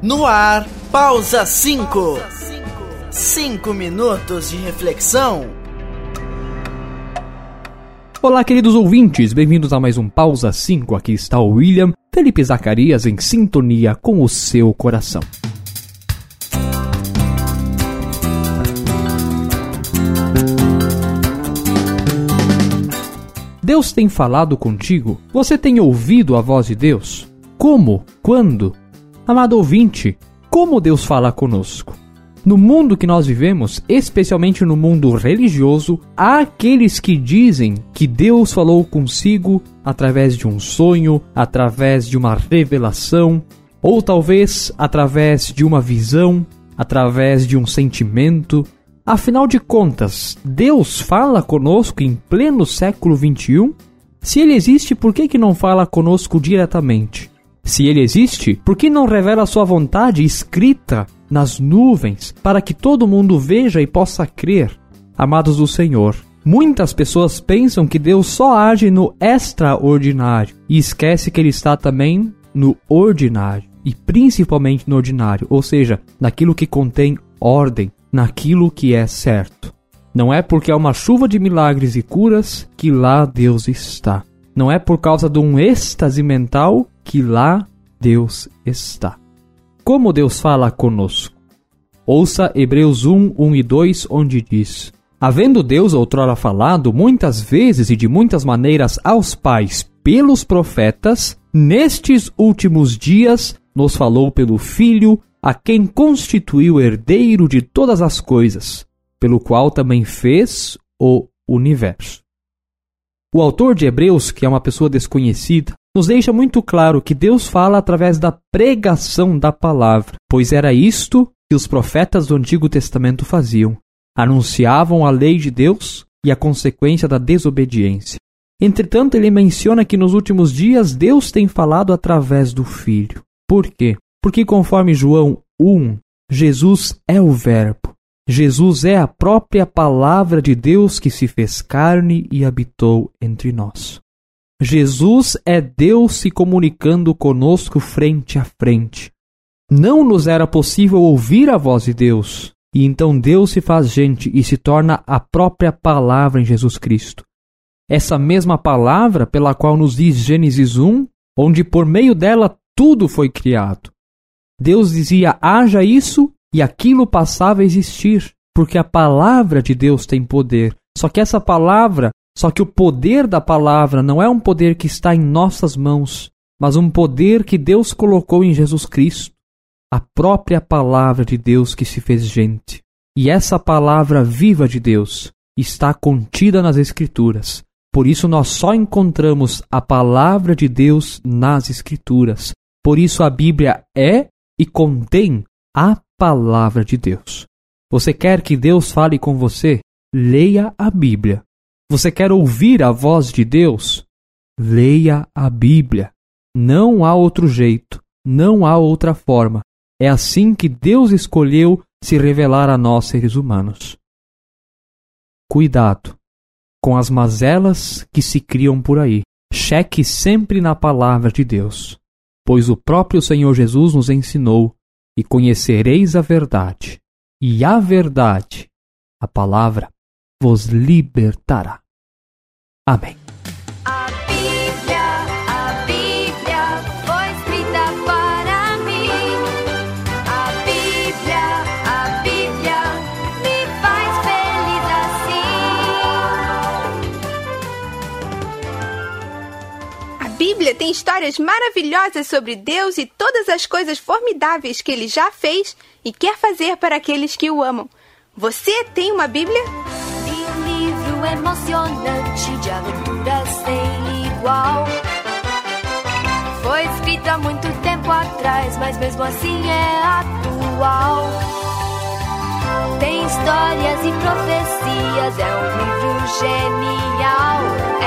No ar, pausa 5. 5 minutos de reflexão. Olá, queridos ouvintes, bem-vindos a mais um Pausa 5. Aqui está o William Felipe Zacarias em sintonia com o seu coração. Deus tem falado contigo? Você tem ouvido a voz de Deus? Como? Quando? Amado ouvinte, como Deus fala conosco? No mundo que nós vivemos, especialmente no mundo religioso, há aqueles que dizem que Deus falou consigo através de um sonho, através de uma revelação, ou talvez através de uma visão, através de um sentimento, Afinal de contas, Deus fala conosco em pleno século XXI? Se ele existe, por que, que não fala conosco diretamente? Se ele existe, por que não revela sua vontade escrita nas nuvens para que todo mundo veja e possa crer? Amados do Senhor, muitas pessoas pensam que Deus só age no extraordinário e esquece que ele está também no ordinário e principalmente no ordinário, ou seja, naquilo que contém ordem, naquilo que é certo. Não é porque há uma chuva de milagres e curas que lá Deus está. Não é por causa de um êxtase mental que lá Deus está. Como Deus fala conosco? Ouça Hebreus 1, 1 e 2, onde diz: Havendo Deus outrora falado muitas vezes e de muitas maneiras aos pais pelos profetas, nestes últimos dias nos falou pelo Filho, a quem constituiu herdeiro de todas as coisas, pelo qual também fez o universo. O autor de Hebreus, que é uma pessoa desconhecida, nos deixa muito claro que Deus fala através da pregação da palavra, pois era isto que os profetas do Antigo Testamento faziam. Anunciavam a lei de Deus e a consequência da desobediência. Entretanto, ele menciona que nos últimos dias Deus tem falado através do Filho. Por quê? Porque, conforme João 1, Jesus é o Verbo. Jesus é a própria palavra de Deus que se fez carne e habitou entre nós. Jesus é Deus se comunicando conosco frente a frente. Não nos era possível ouvir a voz de Deus, e então Deus se faz gente e se torna a própria palavra em Jesus Cristo. Essa mesma palavra pela qual nos diz Gênesis 1, onde por meio dela tudo foi criado. Deus dizia: haja isso e aquilo passava a existir, porque a palavra de Deus tem poder. Só que essa palavra, só que o poder da palavra não é um poder que está em nossas mãos, mas um poder que Deus colocou em Jesus Cristo, a própria palavra de Deus que se fez gente. E essa palavra viva de Deus está contida nas Escrituras. Por isso nós só encontramos a palavra de Deus nas Escrituras. Por isso a Bíblia é e contém a palavra de Deus. Você quer que Deus fale com você? Leia a Bíblia. Você quer ouvir a voz de Deus? Leia a Bíblia. Não há outro jeito, não há outra forma. É assim que Deus escolheu se revelar a nós seres humanos. Cuidado com as mazelas que se criam por aí. Cheque sempre na palavra de Deus pois o próprio Senhor Jesus nos ensinou: e conhecereis a verdade, e a verdade, a palavra, vos libertará. Amém. Bíblia tem histórias maravilhosas sobre Deus e todas as coisas formidáveis que ele já fez e quer fazer para aqueles que o amam. Você tem uma Bíblia? Livro emocionante de aventuras sem igual. Foi escrito há muito tempo atrás, mas mesmo assim é atual. Tem histórias e profecias, é um livro genial.